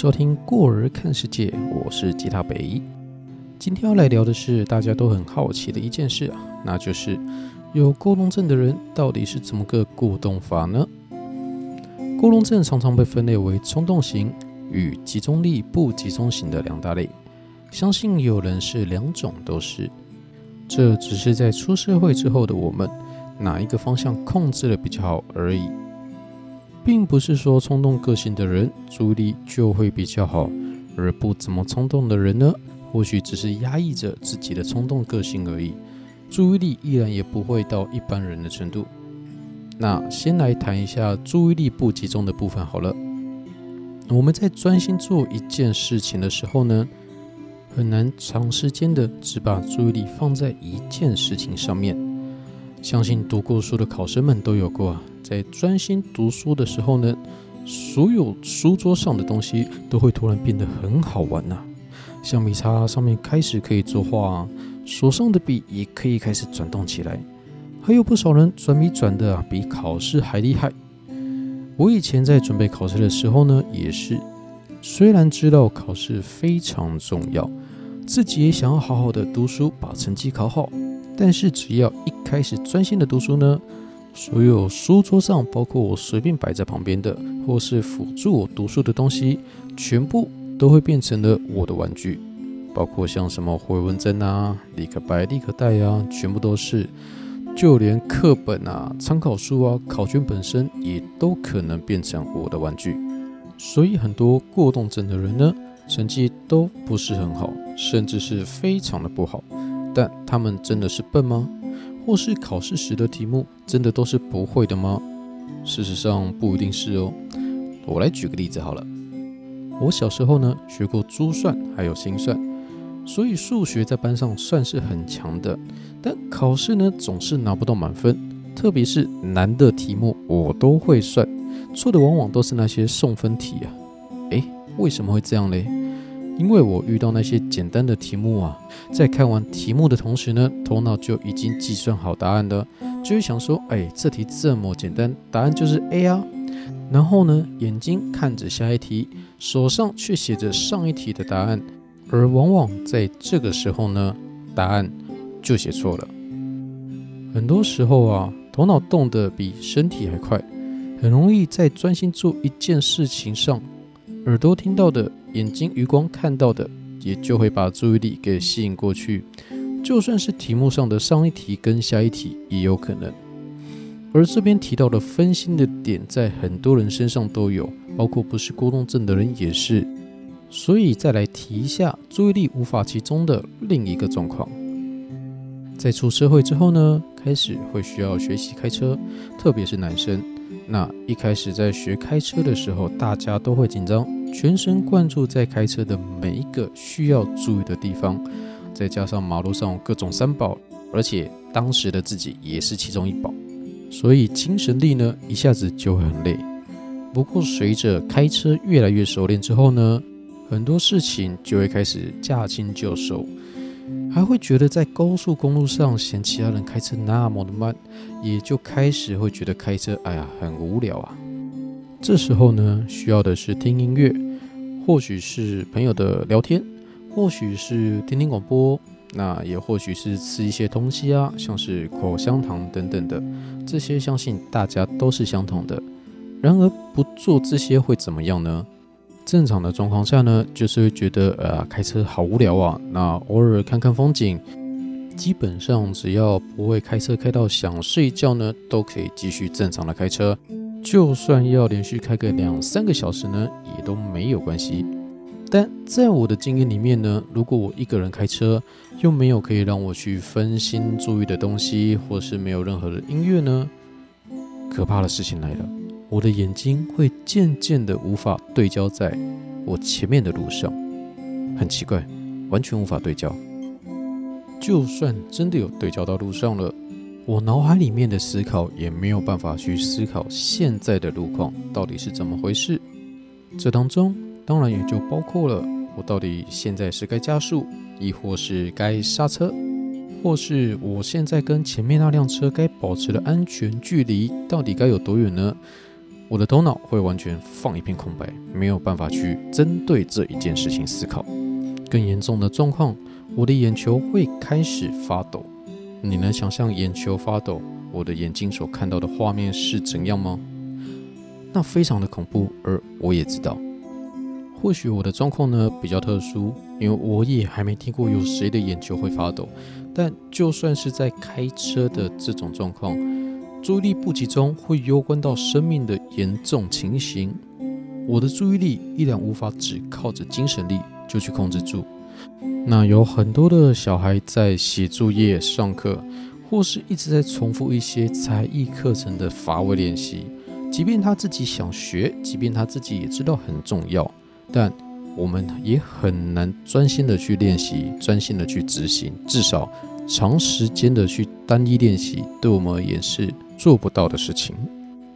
收听《过儿看世界》，我是吉他北。今天要来聊的是大家都很好奇的一件事啊，那就是有过动症的人到底是怎么个过动法呢？过动症常常被分类为冲动型与集中力不集中型的两大类，相信有人是两种都是，这只是在出社会之后的我们哪一个方向控制的比较好而已。并不是说冲动个性的人注意力就会比较好，而不怎么冲动的人呢，或许只是压抑着自己的冲动个性而已，注意力依然也不会到一般人的程度。那先来谈一下注意力不集中的部分好了。我们在专心做一件事情的时候呢，很难长时间的只把注意力放在一件事情上面。相信读过书的考生们都有过。在专心读书的时候呢，所有书桌上的东西都会突然变得很好玩呐。橡皮擦上面开始可以作画，手上的笔也可以开始转动起来。还有不少人转笔转的，比考试还厉害。我以前在准备考试的时候呢，也是，虽然知道考试非常重要，自己也想要好好的读书，把成绩考好，但是只要一开始专心的读书呢。所有书桌上，包括我随便摆在旁边的，或是辅助我读书的东西，全部都会变成了我的玩具。包括像什么回纹针啊、立可白、立可带啊，全部都是。就连课本啊、参考书啊、考卷本身，也都可能变成我的玩具。所以很多过动症的人呢，成绩都不是很好，甚至是非常的不好。但他们真的是笨吗？或是考试时的题目真的都是不会的吗？事实上不一定是哦。我来举个例子好了。我小时候呢学过珠算还有心算，所以数学在班上算是很强的。但考试呢总是拿不到满分，特别是难的题目我都会算，错的往往都是那些送分题啊。诶，为什么会这样嘞？因为我遇到那些简单的题目啊，在看完题目的同时呢，头脑就已经计算好答案了，就会想说，哎，这题这么简单，答案就是 A 啊。然后呢，眼睛看着下一题，手上却写着上一题的答案，而往往在这个时候呢，答案就写错了。很多时候啊，头脑动得比身体还快，很容易在专心做一件事情上。耳朵听到的，眼睛余光看到的，也就会把注意力给吸引过去。就算是题目上的上一题跟下一题，也有可能。而这边提到的分心的点，在很多人身上都有，包括不是过动症的人也是。所以再来提一下注意力无法集中的另一个状况。在出社会之后呢，开始会需要学习开车，特别是男生。那一开始在学开车的时候，大家都会紧张，全神贯注在开车的每一个需要注意的地方，再加上马路上各种三宝，而且当时的自己也是其中一宝，所以精神力呢一下子就会很累。不过随着开车越来越熟练之后呢，很多事情就会开始驾轻就熟。还会觉得在高速公路上嫌其他人开车那么的慢，也就开始会觉得开车哎呀很无聊啊。这时候呢，需要的是听音乐，或许是朋友的聊天，或许是听听广播，那也或许是吃一些东西啊，像是口香糖等等的。这些相信大家都是相同的。然而不做这些会怎么样呢？正常的状况下呢，就是会觉得呃开车好无聊啊。那偶尔看看风景，基本上只要不会开车开到想睡觉呢，都可以继续正常的开车。就算要连续开个两三个小时呢，也都没有关系。但在我的经验里面呢，如果我一个人开车，又没有可以让我去分心注意的东西，或是没有任何的音乐呢，可怕的事情来了。我的眼睛会渐渐的无法对焦在我前面的路上，很奇怪，完全无法对焦。就算真的有对焦到路上了，我脑海里面的思考也没有办法去思考现在的路况到底是怎么回事。这当中当然也就包括了我到底现在是该加速，亦或是该刹车，或是我现在跟前面那辆车该保持的安全距离到底该有多远呢？我的头脑会完全放一片空白，没有办法去针对这一件事情思考。更严重的状况，我的眼球会开始发抖。你能想象眼球发抖，我的眼睛所看到的画面是怎样吗？那非常的恐怖，而我也知道。或许我的状况呢比较特殊，因为我也还没听过有谁的眼球会发抖。但就算是在开车的这种状况，注意力不集中会攸关到生命的严重情形，我的注意力依然无法只靠着精神力就去控制住。那有很多的小孩在写作业、上课，或是一直在重复一些才艺课程的乏味练习，即便他自己想学，即便他自己也知道很重要。但我们也很难专心的去练习，专心的去执行，至少长时间的去单一练习，对我们而言是做不到的事情。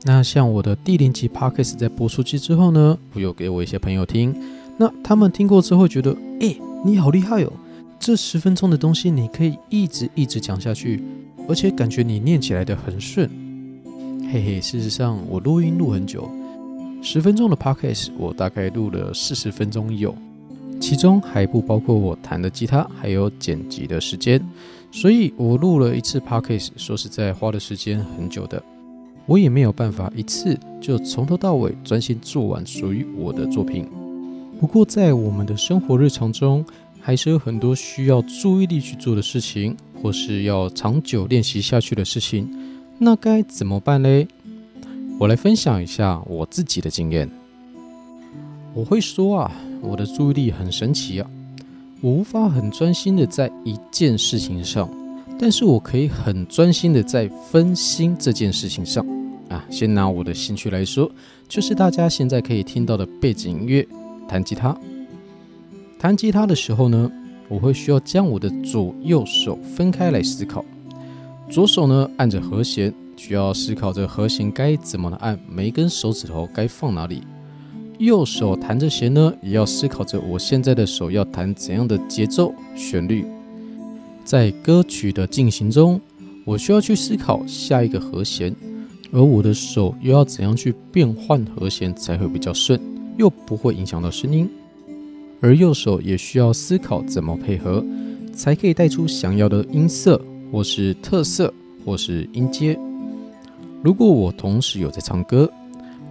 那像我的第零集 podcast 在播出去之后呢，我有给我一些朋友听，那他们听过之后觉得，哎，你好厉害哦，这十分钟的东西你可以一直一直讲下去，而且感觉你念起来的很顺。嘿嘿，事实上我录音录很久。十分钟的 podcast，我大概录了四十分钟有，其中还不包括我弹的吉他，还有剪辑的时间，所以我录了一次 podcast，说实在花的时间很久的，我也没有办法一次就从头到尾专心做完属于我的作品。不过在我们的生活日常中，还是有很多需要注意力去做的事情，或是要长久练习下去的事情，那该怎么办嘞？我来分享一下我自己的经验。我会说啊，我的注意力很神奇啊，我无法很专心的在一件事情上，但是我可以很专心的在分心这件事情上啊。先拿我的兴趣来说，就是大家现在可以听到的背景音乐——弹吉他。弹吉他的时候呢，我会需要将我的左右手分开来思考，左手呢按着和弦。需要思考这和弦该怎么按，每一根手指头该放哪里。右手弹着弦呢，也要思考着我现在的手要弹怎样的节奏、旋律。在歌曲的进行中，我需要去思考下一个和弦，而我的手又要怎样去变换和弦才会比较顺，又不会影响到声音。而右手也需要思考怎么配合，才可以带出想要的音色，或是特色，或是音阶。如果我同时有在唱歌，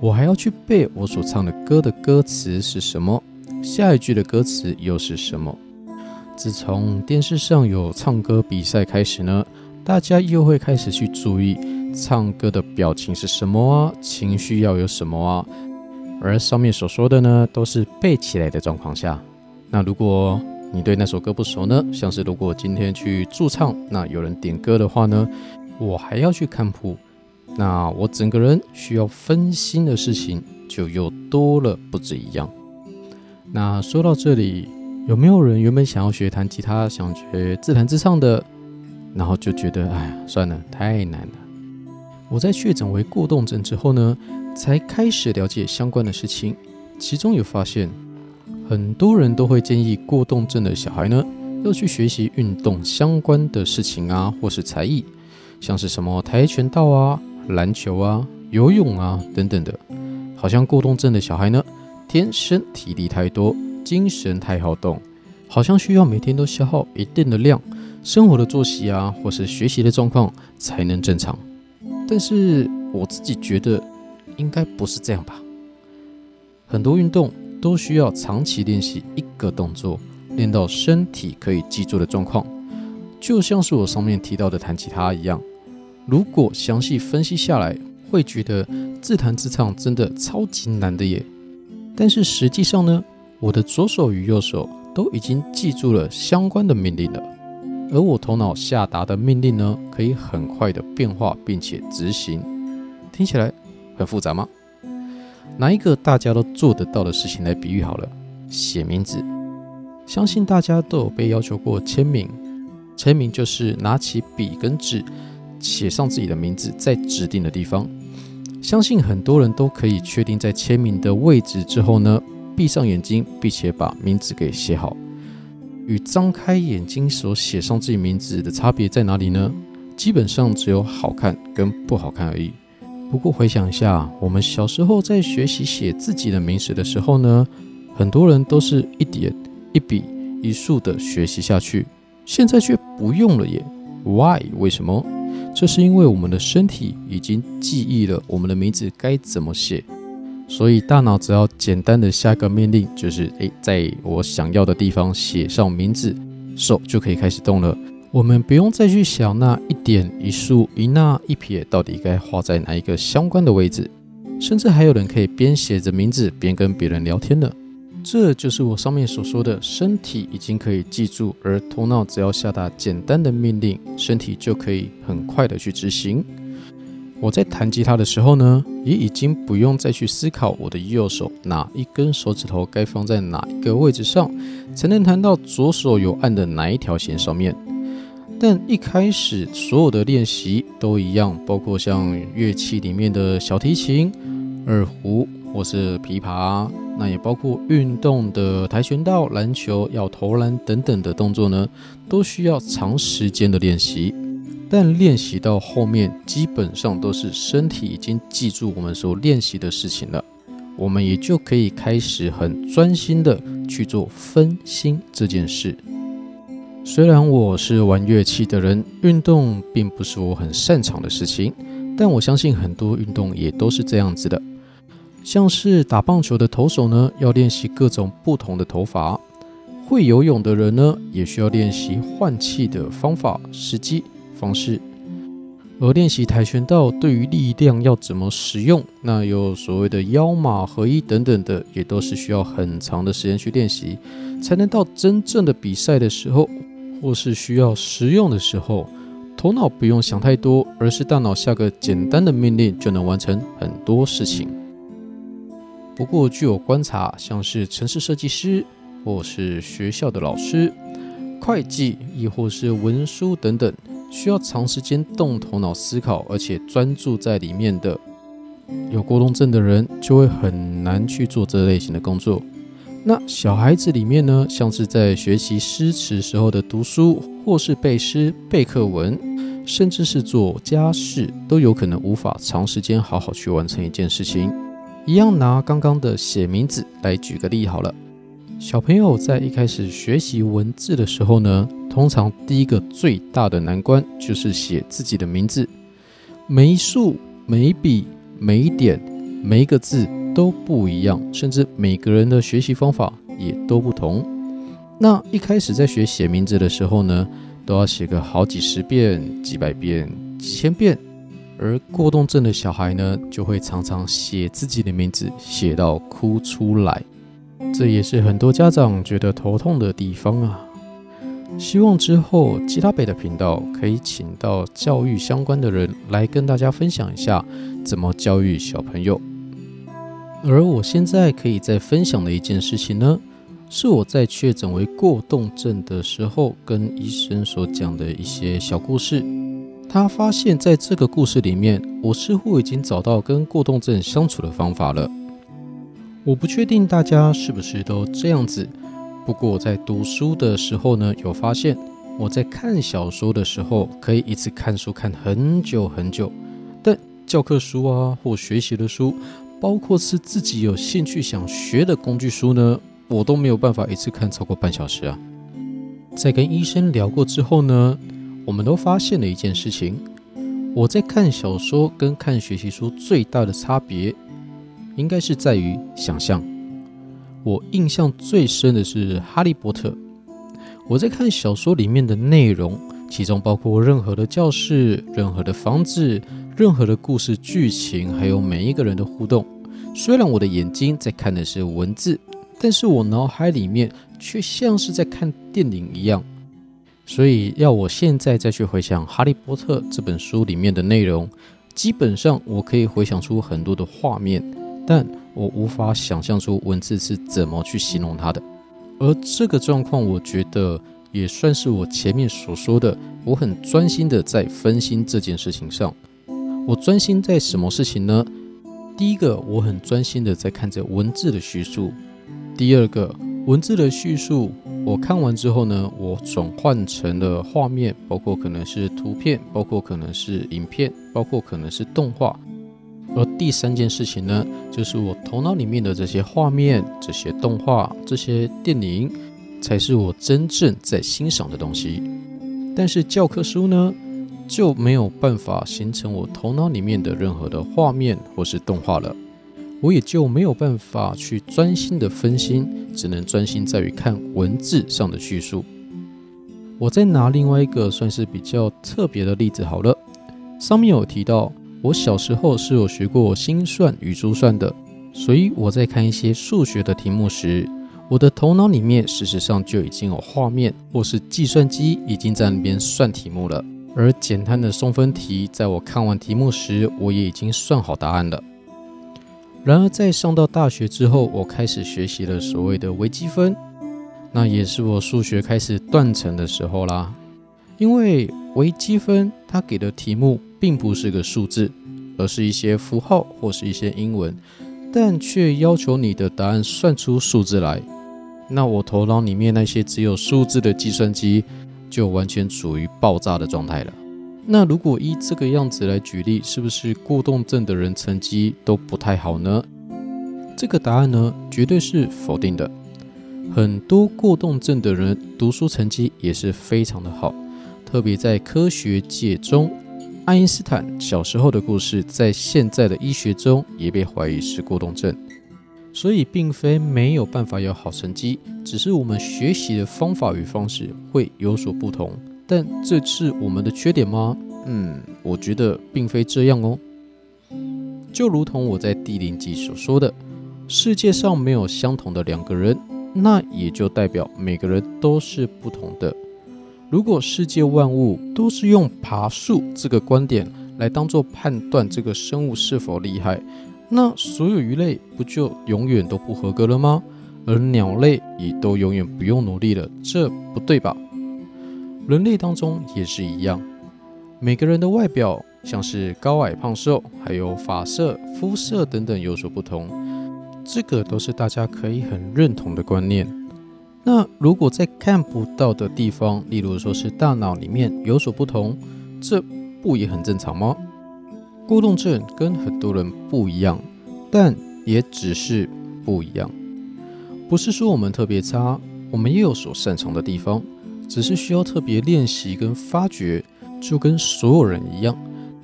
我还要去背我所唱的歌的歌词是什么，下一句的歌词又是什么。自从电视上有唱歌比赛开始呢，大家又会开始去注意唱歌的表情是什么啊，情绪要有什么啊。而上面所说的呢，都是背起来的状况下。那如果你对那首歌不熟呢，像是如果今天去驻唱，那有人点歌的话呢，我还要去看谱。那我整个人需要分心的事情就又多了不止一样。那说到这里，有没有人原本想要学弹吉他，想学自弹自唱的，然后就觉得哎呀，算了，太难了。我在确诊为过动症之后呢，才开始了解相关的事情，其中有发现，很多人都会建议过动症的小孩呢，要去学习运动相关的事情啊，或是才艺，像是什么跆拳道啊。篮球啊，游泳啊，等等的，好像过动症的小孩呢，天生体力太多，精神太好动，好像需要每天都消耗一定的量，生活的作息啊，或是学习的状况才能正常。但是我自己觉得，应该不是这样吧？很多运动都需要长期练习一个动作，练到身体可以记住的状况，就像是我上面提到的弹吉他一样。如果详细分析下来，会觉得自弹自唱真的超级难的耶。但是实际上呢，我的左手与右手都已经记住了相关的命令了，而我头脑下达的命令呢，可以很快的变化并且执行。听起来很复杂吗？拿一个大家都做得到的事情来比喻好了，写名字。相信大家都有被要求过签名，签名就是拿起笔跟纸。写上自己的名字在指定的地方，相信很多人都可以确定在签名的位置之后呢，闭上眼睛，并且把名字给写好。与张开眼睛所写上自己名字的差别在哪里呢？基本上只有好看跟不好看而已。不过回想一下，我们小时候在学习写自己的名字的时候呢，很多人都是一点一笔一竖的学习下去，现在却不用了耶？Why？为什么？这是因为我们的身体已经记忆了我们的名字该怎么写，所以大脑只要简单的下个命令，就是诶，在我想要的地方写上名字，手就可以开始动了。我们不用再去想那一点一竖一捺一撇到底该画在哪一个相关的位置，甚至还有人可以边写着名字边跟别人聊天呢。这就是我上面所说的，身体已经可以记住，而头脑只要下达简单的命令，身体就可以很快的去执行。我在弹吉他的时候呢，也已经不用再去思考我的右手哪一根手指头该放在哪一个位置上，才能弹到左手有按的哪一条弦上面。但一开始所有的练习都一样，包括像乐器里面的小提琴、二胡或是琵琶，那也包括运动的跆拳道、篮球要投篮等等的动作呢，都需要长时间的练习。但练习到后面，基本上都是身体已经记住我们所练习的事情了，我们也就可以开始很专心的去做分心这件事。虽然我是玩乐器的人，运动并不是我很擅长的事情，但我相信很多运动也都是这样子的。像是打棒球的投手呢，要练习各种不同的投法；会游泳的人呢，也需要练习换气的方法、时机、方式。而练习跆拳道，对于力量要怎么使用，那有所谓的腰马合一等等的，也都是需要很长的时间去练习，才能到真正的比赛的时候。或是需要实用的时候，头脑不用想太多，而是大脑下个简单的命令就能完成很多事情。不过，据我观察，像是城市设计师，或是学校的老师、会计，亦或是文书等等，需要长时间动头脑思考，而且专注在里面的，有过动症的人就会很难去做这类型的工作。那小孩子里面呢，像是在学习诗词时候的读书，或是背诗、背课文，甚至是做家事，都有可能无法长时间好好去完成一件事情。一样拿刚刚的写名字来举个例好了。小朋友在一开始学习文字的时候呢，通常第一个最大的难关就是写自己的名字，每一竖、每笔、每一点、每一个字。都不一样，甚至每个人的学习方法也都不同。那一开始在学写名字的时候呢，都要写个好几十遍、几百遍、几千遍。而过动症的小孩呢，就会常常写自己的名字，写到哭出来。这也是很多家长觉得头痛的地方啊。希望之后吉他北的频道可以请到教育相关的人来跟大家分享一下，怎么教育小朋友。而我现在可以再分享的一件事情呢，是我在确诊为过动症的时候，跟医生所讲的一些小故事。他发现，在这个故事里面，我似乎已经找到跟过动症相处的方法了。我不确定大家是不是都这样子，不过我在读书的时候呢，有发现我在看小说的时候，可以一次看书看很久很久，但教科书啊或学习的书。包括是自己有兴趣想学的工具书呢，我都没有办法一次看超过半小时啊。在跟医生聊过之后呢，我们都发现了一件事情：我在看小说跟看学习书最大的差别，应该是在于想象。我印象最深的是《哈利波特》，我在看小说里面的内容，其中包括任何的教室、任何的房子。任何的故事剧情，还有每一个人的互动，虽然我的眼睛在看的是文字，但是我脑海里面却像是在看电影一样。所以要我现在再去回想《哈利波特》这本书里面的内容，基本上我可以回想出很多的画面，但我无法想象出文字是怎么去形容它的。而这个状况，我觉得也算是我前面所说的，我很专心的在分心这件事情上。我专心在什么事情呢？第一个，我很专心的在看着文字的叙述；第二个，文字的叙述我看完之后呢，我转换成了画面，包括可能是图片，包括可能是影片，包括可能是动画。而第三件事情呢，就是我头脑里面的这些画面、这些动画、这些电影，才是我真正在欣赏的东西。但是教科书呢，就没有办法形成我头脑里面的任何的画面或是动画了，我也就没有办法去专心的分心，只能专心在于看文字上的叙述。我再拿另外一个算是比较特别的例子好了，上面有提到。我小时候是有学过心算与珠算的，所以我在看一些数学的题目时，我的头脑里面事实上就已经有画面，或是计算机已经在那边算题目了。而简单的送分题，在我看完题目时，我也已经算好答案了。然而在上到大学之后，我开始学习了所谓的微积分，那也是我数学开始断层的时候啦。因为微积分它给的题目。并不是个数字，而是一些符号或是一些英文，但却要求你的答案算出数字来。那我头脑里面那些只有数字的计算机就完全处于爆炸的状态了。那如果依这个样子来举例，是不是过动症的人成绩都不太好呢？这个答案呢，绝对是否定的。很多过动症的人读书成绩也是非常的好，特别在科学界中。爱因斯坦小时候的故事，在现在的医学中也被怀疑是过动症，所以并非没有办法有好成绩，只是我们学习的方法与方式会有所不同。但这是我们的缺点吗？嗯，我觉得并非这样哦。就如同我在第零集所说的，世界上没有相同的两个人，那也就代表每个人都是不同的。如果世界万物都是用爬树这个观点来当做判断这个生物是否厉害，那所有鱼类不就永远都不合格了吗？而鸟类也都永远不用努力了，这不对吧？人类当中也是一样，每个人的外表，像是高矮胖瘦，还有发色、肤色等等有所不同，这个都是大家可以很认同的观念。那如果在看不到的地方，例如说是大脑里面有所不同，这不也很正常吗？孤动症跟很多人不一样，但也只是不一样。不是说我们特别差，我们也有所擅长的地方，只是需要特别练习跟发掘，就跟所有人一样。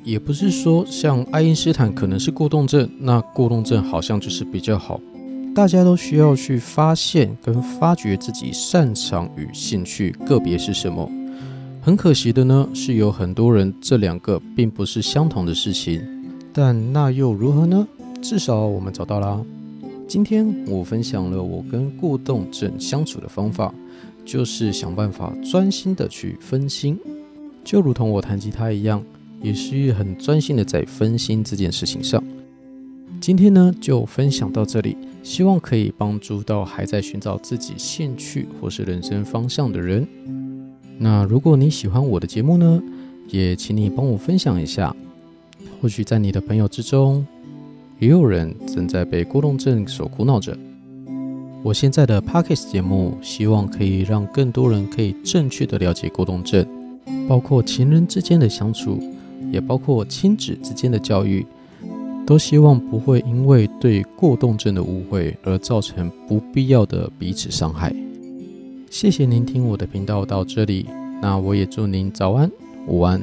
也不是说像爱因斯坦可能是过动症，那过动症好像就是比较好。大家都需要去发现跟发掘自己擅长与兴趣个别是什么。很可惜的呢，是有很多人这两个并不是相同的事情。但那又如何呢？至少我们找到啦。今天我分享了我跟过动症相处的方法，就是想办法专心的去分心，就如同我弹吉他一样，也是很专心的在分心这件事情上。今天呢，就分享到这里。希望可以帮助到还在寻找自己兴趣或是人生方向的人。那如果你喜欢我的节目呢，也请你帮我分享一下。或许在你的朋友之中，也有人正在被过动症所苦恼着。我现在的 Pockets 节目，希望可以让更多人可以正确的了解过动症，包括情人之间的相处，也包括亲子之间的教育。都希望不会因为对过动症的误会而造成不必要的彼此伤害。谢谢您听我的频道到这里，那我也祝您早安、午安、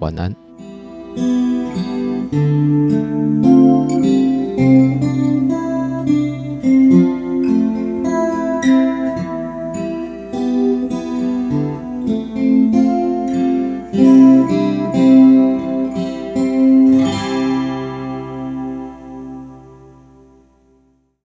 晚安。